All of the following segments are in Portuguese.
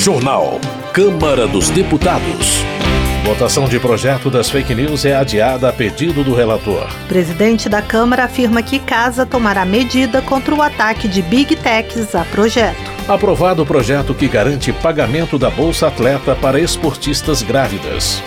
Jornal. Câmara dos Deputados. Votação de projeto das fake news é adiada a pedido do relator. Presidente da Câmara afirma que casa tomará medida contra o ataque de Big Techs a projeto. Aprovado o projeto que garante pagamento da Bolsa Atleta para esportistas grávidas.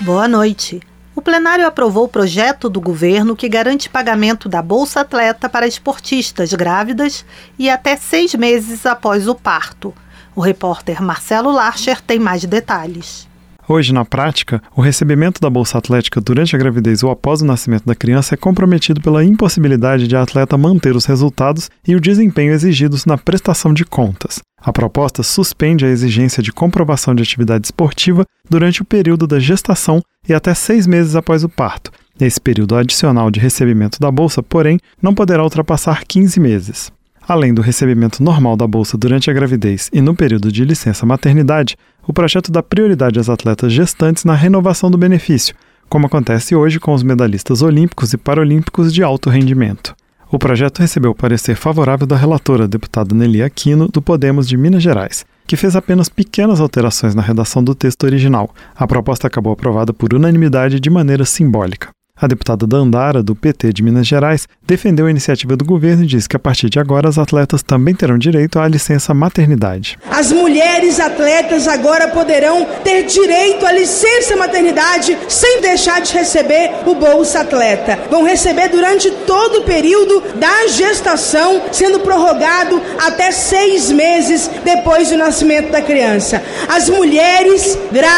Boa noite. Plenário aprovou o projeto do governo que garante pagamento da Bolsa Atleta para esportistas grávidas e até seis meses após o parto. O repórter Marcelo Larcher tem mais detalhes. Hoje, na prática, o recebimento da Bolsa Atlética durante a gravidez ou após o nascimento da criança é comprometido pela impossibilidade de a atleta manter os resultados e o desempenho exigidos na prestação de contas. A proposta suspende a exigência de comprovação de atividade esportiva durante o período da gestação e até seis meses após o parto. Esse período adicional de recebimento da bolsa, porém, não poderá ultrapassar 15 meses. Além do recebimento normal da bolsa durante a gravidez e no período de licença maternidade, o projeto dá prioridade às atletas gestantes na renovação do benefício, como acontece hoje com os medalhistas olímpicos e paralímpicos de alto rendimento. O projeto recebeu o parecer favorável da relatora, deputada Nelly Aquino, do Podemos de Minas Gerais, que fez apenas pequenas alterações na redação do texto original. A proposta acabou aprovada por unanimidade de maneira simbólica. A deputada Dandara, do PT de Minas Gerais, defendeu a iniciativa do governo e disse que a partir de agora as atletas também terão direito à licença maternidade. As mulheres atletas agora poderão ter direito à licença maternidade sem deixar de receber o Bolsa Atleta. Vão receber durante todo o período da gestação, sendo prorrogado até seis meses depois do nascimento da criança. As mulheres grávidas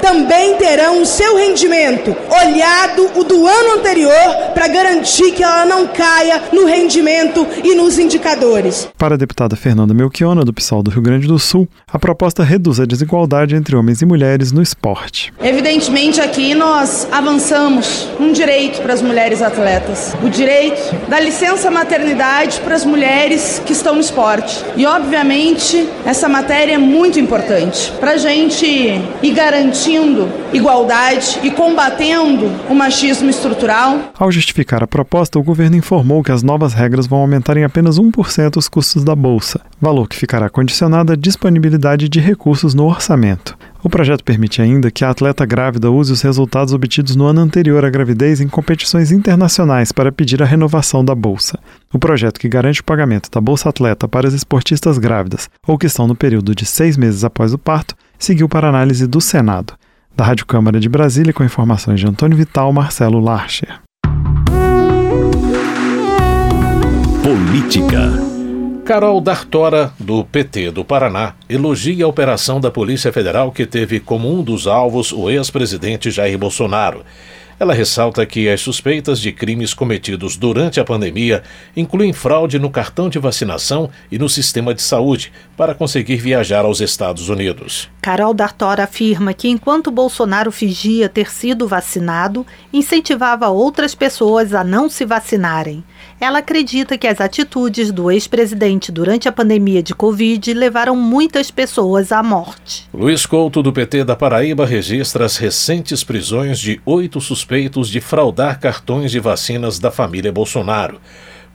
também terão o seu rendimento olhado o do ano anterior para garantir que ela não caia no rendimento e nos indicadores. Para a deputada Fernanda Melchiona, do PSOL do Rio Grande do Sul, a proposta reduz a desigualdade entre homens e mulheres no esporte. Evidentemente, aqui nós avançamos um direito para as mulheres atletas: o direito da licença maternidade para as mulheres que estão no esporte. E, obviamente, essa matéria é muito importante para a gente garantindo igualdade e combatendo o machismo estrutural. Ao justificar a proposta, o governo informou que as novas regras vão aumentar em apenas 1% os custos da bolsa, valor que ficará condicionado à disponibilidade de recursos no orçamento. O projeto permite ainda que a atleta grávida use os resultados obtidos no ano anterior à gravidez em competições internacionais para pedir a renovação da bolsa. O projeto que garante o pagamento da Bolsa Atleta para as esportistas grávidas ou que estão no período de seis meses após o parto seguiu para análise do Senado. Da Rádio Câmara de Brasília, com informações de Antônio Vital, Marcelo Larcher. Política. Carol Dartora, do PT do Paraná, elogia a operação da Polícia Federal que teve como um dos alvos o ex-presidente Jair Bolsonaro. Ela ressalta que as suspeitas de crimes cometidos durante a pandemia incluem fraude no cartão de vacinação e no sistema de saúde para conseguir viajar aos Estados Unidos. Carol Dartora afirma que enquanto Bolsonaro fingia ter sido vacinado, incentivava outras pessoas a não se vacinarem. Ela acredita que as atitudes do ex-presidente durante a pandemia de Covid levaram muitas pessoas à morte. Luiz Couto, do PT da Paraíba, registra as recentes prisões de oito suspeitos de fraudar cartões de vacinas da família Bolsonaro.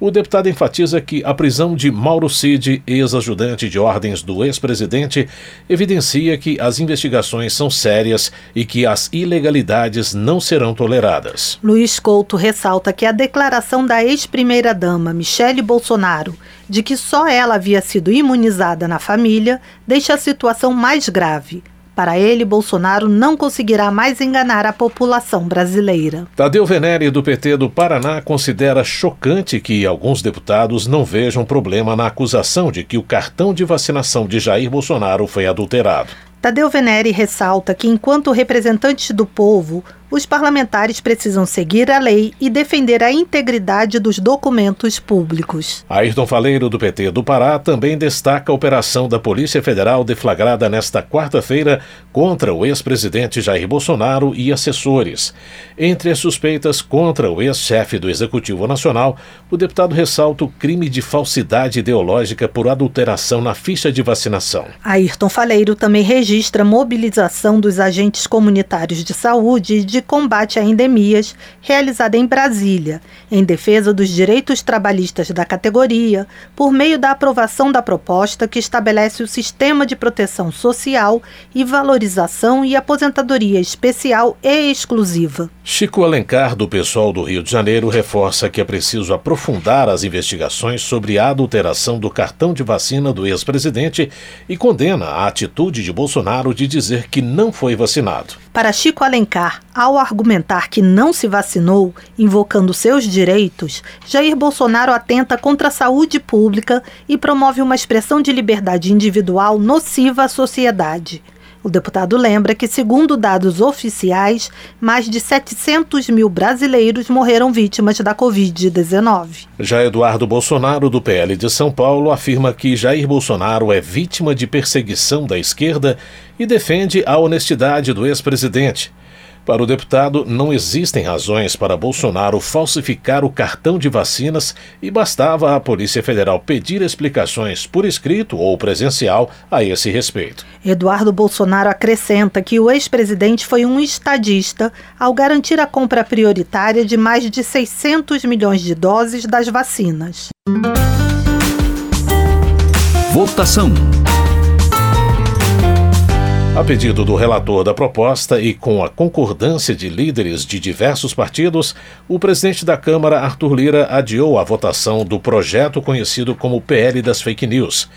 O deputado enfatiza que a prisão de Mauro Cid, ex-ajudante de ordens do ex-presidente, evidencia que as investigações são sérias e que as ilegalidades não serão toleradas. Luiz Couto ressalta que a declaração da ex-primeira-dama Michele Bolsonaro de que só ela havia sido imunizada na família deixa a situação mais grave para ele, Bolsonaro não conseguirá mais enganar a população brasileira. Tadeu Venere, do PT do Paraná, considera chocante que alguns deputados não vejam problema na acusação de que o cartão de vacinação de Jair Bolsonaro foi adulterado. Tadeu Venere ressalta que, enquanto representantes do povo, os parlamentares precisam seguir a lei e defender a integridade dos documentos públicos. Ayrton Faleiro, do PT do Pará, também destaca a operação da Polícia Federal deflagrada nesta quarta-feira contra o ex-presidente Jair Bolsonaro e assessores. Entre as suspeitas contra o ex-chefe do Executivo Nacional, o deputado ressalta o crime de falsidade ideológica por adulteração na ficha de vacinação. Ayrton Faleiro também registra mobilização dos agentes comunitários de saúde e de de Combate a Endemias, realizada em Brasília, em defesa dos direitos trabalhistas da categoria, por meio da aprovação da proposta que estabelece o sistema de proteção social e valorização e aposentadoria especial e exclusiva. Chico Alencar, do pessoal do Rio de Janeiro, reforça que é preciso aprofundar as investigações sobre a adulteração do cartão de vacina do ex-presidente e condena a atitude de Bolsonaro de dizer que não foi vacinado. Para Chico Alencar, ao argumentar que não se vacinou, invocando seus direitos, Jair Bolsonaro atenta contra a saúde pública e promove uma expressão de liberdade individual nociva à sociedade. O deputado lembra que, segundo dados oficiais, mais de 700 mil brasileiros morreram vítimas da Covid-19. Já Eduardo Bolsonaro, do PL de São Paulo, afirma que Jair Bolsonaro é vítima de perseguição da esquerda e defende a honestidade do ex-presidente. Para o deputado, não existem razões para Bolsonaro falsificar o cartão de vacinas e bastava a Polícia Federal pedir explicações por escrito ou presencial a esse respeito. Eduardo Bolsonaro acrescenta que o ex-presidente foi um estadista ao garantir a compra prioritária de mais de 600 milhões de doses das vacinas. Votação. A pedido do relator da proposta e com a concordância de líderes de diversos partidos, o presidente da Câmara, Arthur Lira, adiou a votação do projeto conhecido como PL das Fake News.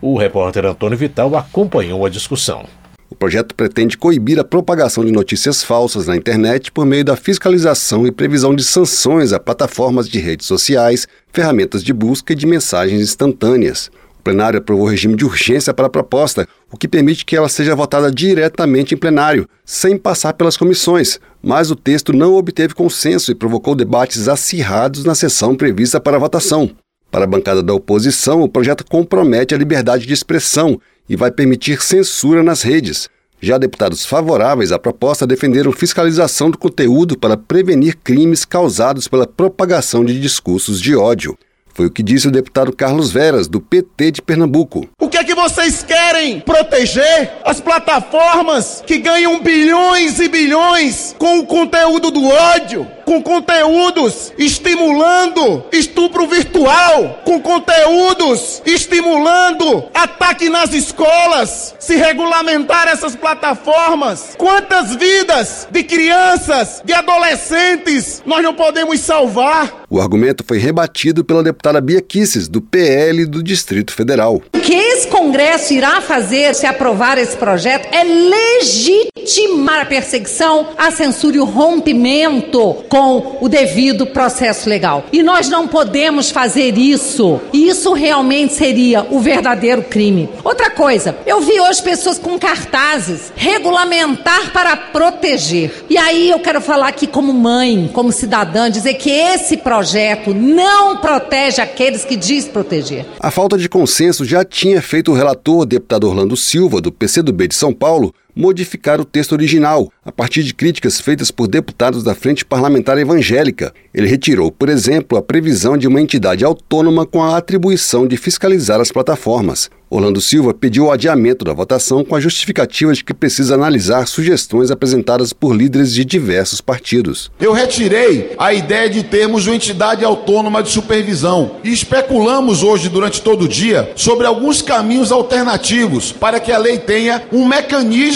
O repórter Antônio Vital acompanhou a discussão. O projeto pretende coibir a propagação de notícias falsas na internet por meio da fiscalização e previsão de sanções a plataformas de redes sociais, ferramentas de busca e de mensagens instantâneas. Plenário aprovou regime de urgência para a proposta, o que permite que ela seja votada diretamente em plenário, sem passar pelas comissões, mas o texto não obteve consenso e provocou debates acirrados na sessão prevista para a votação. Para a bancada da oposição, o projeto compromete a liberdade de expressão e vai permitir censura nas redes. Já deputados favoráveis à proposta defenderam fiscalização do conteúdo para prevenir crimes causados pela propagação de discursos de ódio. Foi o que disse o deputado Carlos Veras, do PT de Pernambuco. O que é que vocês querem proteger? As plataformas que ganham bilhões e bilhões com o conteúdo do ódio, com conteúdos estimulando estupro virtual, com conteúdos estimulando ataque nas escolas. Se regulamentar essas plataformas, quantas vidas de crianças, de adolescentes nós não podemos salvar? O argumento foi rebatido pela deputada Bia Kisses, do PL do Distrito Federal. O que esse Congresso irá fazer se aprovar esse projeto é legitimar a perseguição, a censura e o rompimento com o devido processo legal. E nós não podemos fazer isso. Isso realmente seria o verdadeiro crime. Outra coisa, eu vi hoje pessoas com cartazes regulamentar para proteger. E aí eu quero falar aqui como mãe, como cidadã, dizer que esse projeto não protege aqueles que diz proteger. A falta de consenso já tinha feito o relator, deputado Orlando Silva, do PCdoB de São Paulo, modificar o texto original, a partir de críticas feitas por deputados da Frente Parlamentar Evangélica. Ele retirou, por exemplo, a previsão de uma entidade autônoma com a atribuição de fiscalizar as plataformas. Orlando Silva pediu o adiamento da votação com a justificativa de que precisa analisar sugestões apresentadas por líderes de diversos partidos. Eu retirei a ideia de termos uma entidade autônoma de supervisão e especulamos hoje durante todo o dia sobre alguns caminhos alternativos para que a lei tenha um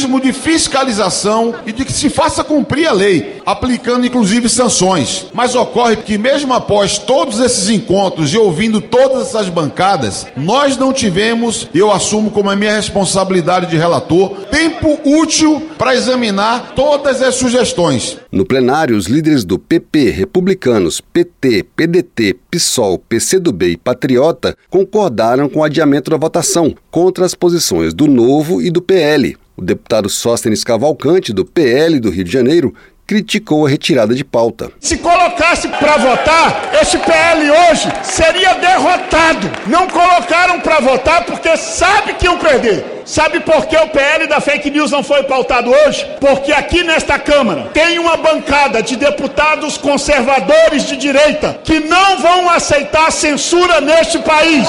mecanismo de fiscalização e de que se faça cumprir a lei, aplicando inclusive sanções. Mas ocorre que mesmo após todos esses encontros e ouvindo todas essas bancadas, nós não tivemos eu assumo como a minha responsabilidade de relator, tempo útil para examinar todas as sugestões. No plenário, os líderes do PP, republicanos, PT, PDT, PSOL, PCdoB e Patriota concordaram com o adiamento da votação, contra as posições do Novo e do PL. O deputado Sóstenes Cavalcante, do PL do Rio de Janeiro, criticou a retirada de pauta. Se colocasse para votar, esse PL hoje seria derrotado. Não colocaram para votar porque sabe que iam perder. Sabe por que o PL da fake news não foi pautado hoje? Porque aqui nesta Câmara tem uma bancada de deputados conservadores de direita que não vão aceitar censura neste país.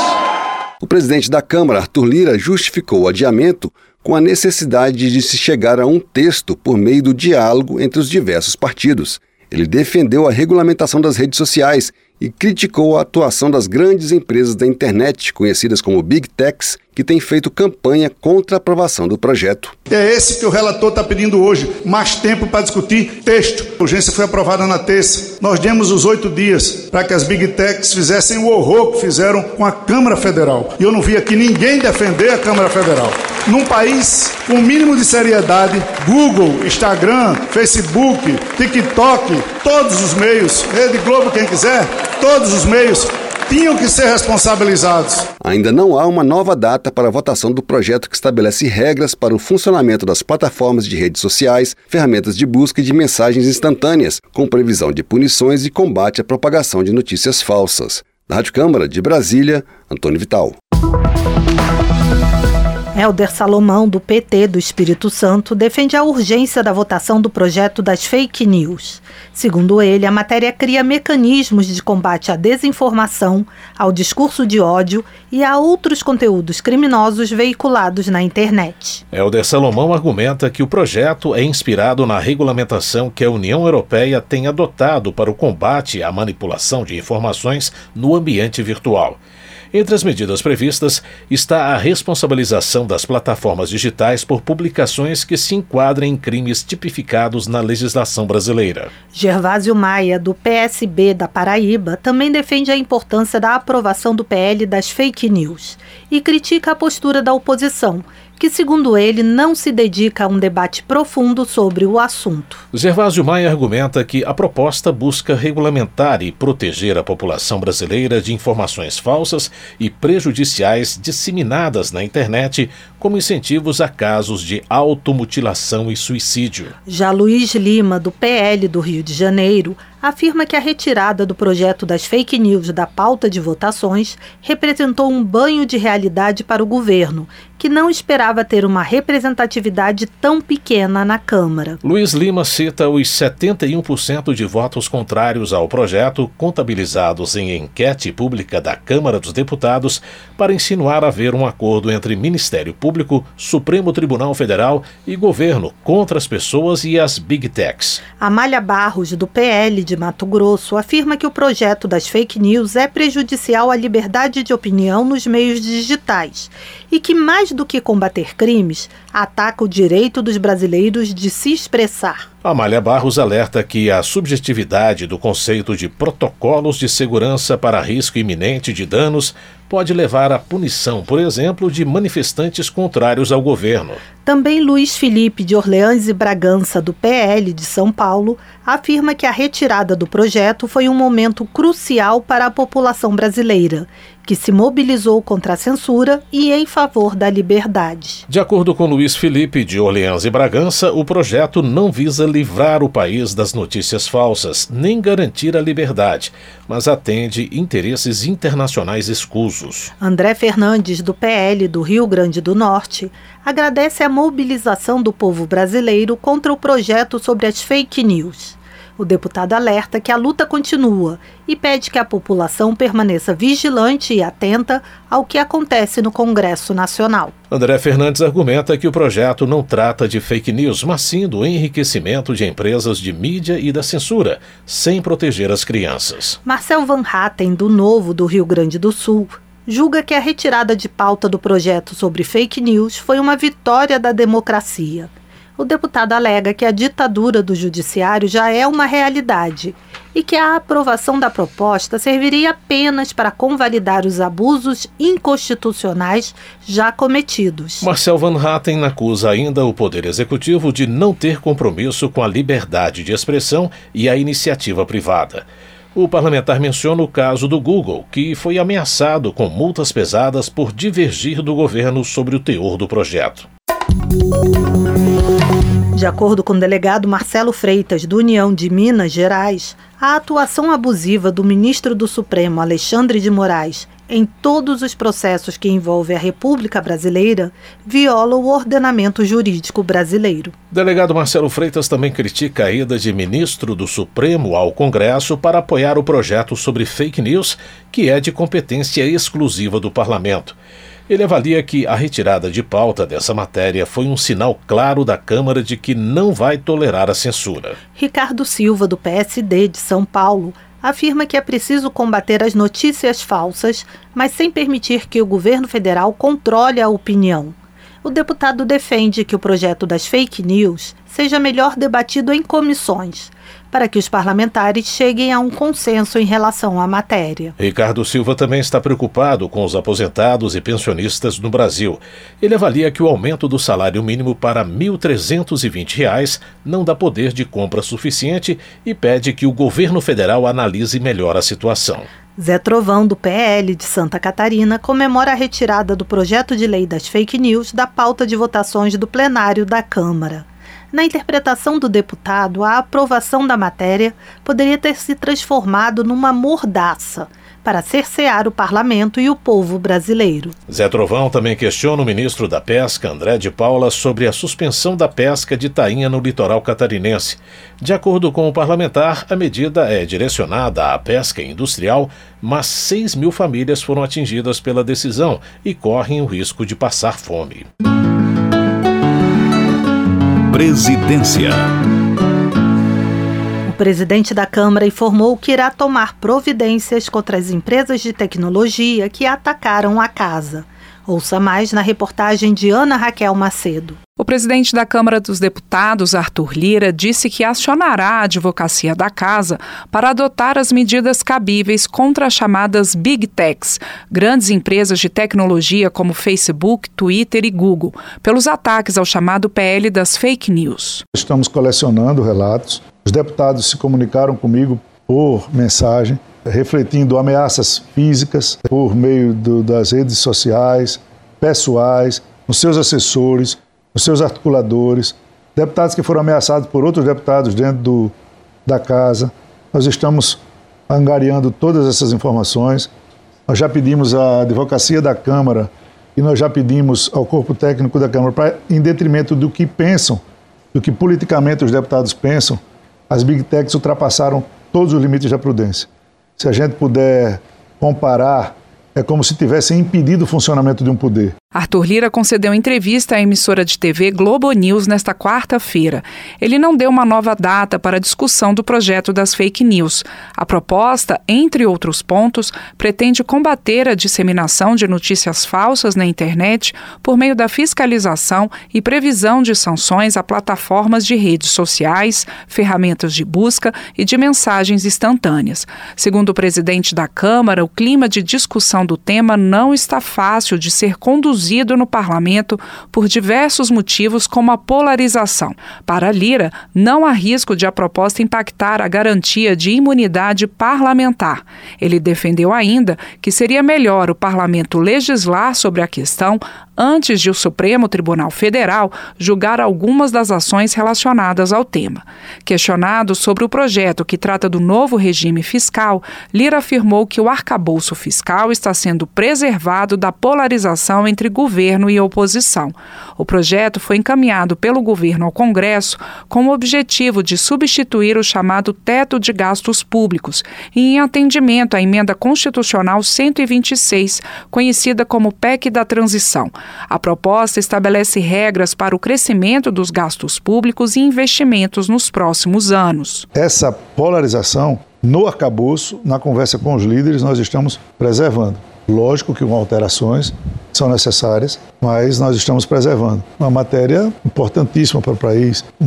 O presidente da Câmara, Arthur Lira, justificou o adiamento com a necessidade de se chegar a um texto por meio do diálogo entre os diversos partidos. Ele defendeu a regulamentação das redes sociais e criticou a atuação das grandes empresas da internet, conhecidas como Big Techs, que têm feito campanha contra a aprovação do projeto. É esse que o relator está pedindo hoje, mais tempo para discutir texto. A urgência foi aprovada na terça. Nós demos os oito dias para que as Big Techs fizessem o horror que fizeram com a Câmara Federal. E eu não vi aqui ninguém defender a Câmara Federal. Num país com o mínimo de seriedade, Google, Instagram, Facebook, TikTok, todos os meios, Rede Globo, quem quiser, todos os meios tinham que ser responsabilizados. Ainda não há uma nova data para a votação do projeto que estabelece regras para o funcionamento das plataformas de redes sociais, ferramentas de busca e de mensagens instantâneas, com previsão de punições e combate à propagação de notícias falsas. Da Rádio Câmara de Brasília, Antônio Vital. Helder Salomão, do PT do Espírito Santo, defende a urgência da votação do projeto das fake news. Segundo ele, a matéria cria mecanismos de combate à desinformação, ao discurso de ódio e a outros conteúdos criminosos veiculados na internet. Helder Salomão argumenta que o projeto é inspirado na regulamentação que a União Europeia tem adotado para o combate à manipulação de informações no ambiente virtual. Entre as medidas previstas está a responsabilização das plataformas digitais por publicações que se enquadrem em crimes tipificados na legislação brasileira. Gervásio Maia, do PSB da Paraíba, também defende a importância da aprovação do PL das fake news e critica a postura da oposição que, segundo ele, não se dedica a um debate profundo sobre o assunto. Gervásio Maia argumenta que a proposta busca regulamentar e proteger a população brasileira de informações falsas e prejudiciais disseminadas na internet como incentivos a casos de automutilação e suicídio. Já Luiz Lima, do PL do Rio de Janeiro, afirma que a retirada do projeto das fake news da pauta de votações representou um banho de realidade para o governo, que não esperava ter uma representatividade tão pequena na Câmara. Luiz Lima cita os 71% de votos contrários ao projeto, contabilizados em enquete pública da Câmara dos Deputados, para insinuar haver um acordo entre Ministério Público, Supremo Tribunal Federal e governo contra as pessoas e as Big Techs. Amália Barros, do PL de Mato Grosso, afirma que o projeto das fake news é prejudicial à liberdade de opinião nos meios digitais e que, mais do que combater crimes, ataca o direito dos brasileiros de se expressar. Amália Barros alerta que a subjetividade do conceito de protocolos de segurança para risco iminente de danos pode levar à punição, por exemplo, de manifestantes contrários ao governo. Também Luiz Felipe de Orleans e Bragança, do PL de São Paulo, afirma que a retirada do projeto foi um momento crucial para a população brasileira que se mobilizou contra a censura e em favor da liberdade. De acordo com Luiz Felipe de Orleans e Bragança, o projeto não visa livrar o país das notícias falsas, nem garantir a liberdade, mas atende interesses internacionais escusos. André Fernandes, do PL do Rio Grande do Norte, agradece a mobilização do povo brasileiro contra o projeto sobre as fake news. O deputado alerta que a luta continua e pede que a população permaneça vigilante e atenta ao que acontece no Congresso Nacional. André Fernandes argumenta que o projeto não trata de fake news, mas sim do enriquecimento de empresas de mídia e da censura, sem proteger as crianças. Marcel Van Hatten, do Novo do Rio Grande do Sul, julga que a retirada de pauta do projeto sobre fake news foi uma vitória da democracia o deputado alega que a ditadura do judiciário já é uma realidade e que a aprovação da proposta serviria apenas para convalidar os abusos inconstitucionais já cometidos. Marcel Van Hatten acusa ainda o Poder Executivo de não ter compromisso com a liberdade de expressão e a iniciativa privada. O parlamentar menciona o caso do Google, que foi ameaçado com multas pesadas por divergir do governo sobre o teor do projeto. De acordo com o delegado Marcelo Freitas, do União de Minas Gerais, a atuação abusiva do ministro do Supremo Alexandre de Moraes em todos os processos que envolvem a República Brasileira viola o ordenamento jurídico brasileiro. Delegado Marcelo Freitas também critica a ida de ministro do Supremo ao Congresso para apoiar o projeto sobre fake news, que é de competência exclusiva do parlamento. Ele avalia que a retirada de pauta dessa matéria foi um sinal claro da Câmara de que não vai tolerar a censura. Ricardo Silva, do PSD de São Paulo, afirma que é preciso combater as notícias falsas, mas sem permitir que o governo federal controle a opinião. O deputado defende que o projeto das fake news seja melhor debatido em comissões, para que os parlamentares cheguem a um consenso em relação à matéria. Ricardo Silva também está preocupado com os aposentados e pensionistas no Brasil. Ele avalia que o aumento do salário mínimo para R$ 1.320 não dá poder de compra suficiente e pede que o governo federal analise melhor a situação. Zé Trovão, do PL de Santa Catarina, comemora a retirada do projeto de lei das fake news da pauta de votações do plenário da Câmara. Na interpretação do deputado, a aprovação da matéria poderia ter se transformado numa mordaça para cercear o parlamento e o povo brasileiro. Zé Trovão também questiona o ministro da Pesca, André de Paula, sobre a suspensão da pesca de tainha no litoral catarinense. De acordo com o parlamentar, a medida é direcionada à pesca industrial, mas 6 mil famílias foram atingidas pela decisão e correm o risco de passar fome. Presidência. O presidente da Câmara informou que irá tomar providências contra as empresas de tecnologia que atacaram a casa. Ouça mais na reportagem de Ana Raquel Macedo. O presidente da Câmara dos Deputados, Arthur Lira, disse que acionará a advocacia da casa para adotar as medidas cabíveis contra as chamadas Big Techs, grandes empresas de tecnologia como Facebook, Twitter e Google, pelos ataques ao chamado PL das fake news. Estamos colecionando relatos. Os deputados se comunicaram comigo por mensagem refletindo ameaças físicas por meio do, das redes sociais, pessoais, nos seus assessores, nos seus articuladores, deputados que foram ameaçados por outros deputados dentro do, da casa. Nós estamos angariando todas essas informações. Nós já pedimos à advocacia da Câmara e nós já pedimos ao corpo técnico da Câmara para, em detrimento do que pensam, do que politicamente os deputados pensam, as big techs ultrapassaram todos os limites da prudência se a gente puder comparar, é como se tivesse impedido o funcionamento de um poder. Arthur Lira concedeu entrevista à emissora de TV Globo News nesta quarta-feira. Ele não deu uma nova data para a discussão do projeto das fake news. A proposta, entre outros pontos, pretende combater a disseminação de notícias falsas na internet por meio da fiscalização e previsão de sanções a plataformas de redes sociais, ferramentas de busca e de mensagens instantâneas. Segundo o presidente da Câmara, o clima de discussão do tema não está fácil de ser conduzido no parlamento por diversos motivos, como a polarização. Para Lira, não há risco de a proposta impactar a garantia de imunidade parlamentar. Ele defendeu ainda que seria melhor o parlamento legislar sobre a questão antes de o Supremo Tribunal Federal julgar algumas das ações relacionadas ao tema. Questionado sobre o projeto que trata do novo regime fiscal, Lira afirmou que o arcabouço fiscal está sendo preservado da polarização entre governo e oposição. O projeto foi encaminhado pelo governo ao Congresso com o objetivo de substituir o chamado teto de gastos públicos e em atendimento à emenda constitucional 126, conhecida como PEC da transição. A proposta estabelece regras para o crescimento dos gastos públicos e investimentos nos próximos anos. Essa polarização no arcabouço, na conversa com os líderes, nós estamos preservando. Lógico que com alterações são necessárias, mas nós estamos preservando. Uma matéria importantíssima para o país. O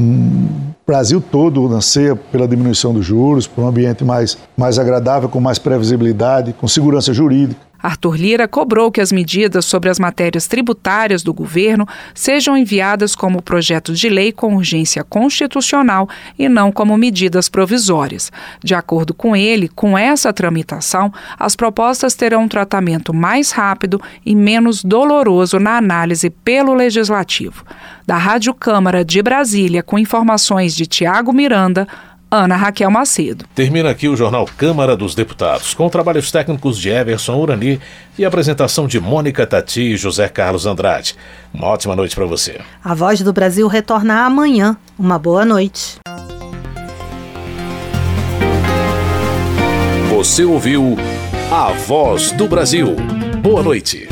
Brasil todo nascer pela diminuição dos juros, por um ambiente mais, mais agradável, com mais previsibilidade, com segurança jurídica. Arthur Lira cobrou que as medidas sobre as matérias tributárias do governo sejam enviadas como projetos de lei com urgência constitucional e não como medidas provisórias. De acordo com ele, com essa tramitação, as propostas terão um tratamento mais rápido e menos doloroso na análise pelo legislativo. Da Rádio Câmara de Brasília, com informações de Tiago Miranda, Ana Raquel Macedo. Termina aqui o jornal Câmara dos Deputados, com trabalhos técnicos de Everson Urani e apresentação de Mônica Tati e José Carlos Andrade. Uma ótima noite para você. A Voz do Brasil retorna amanhã. Uma boa noite. Você ouviu A Voz do Brasil. Boa noite.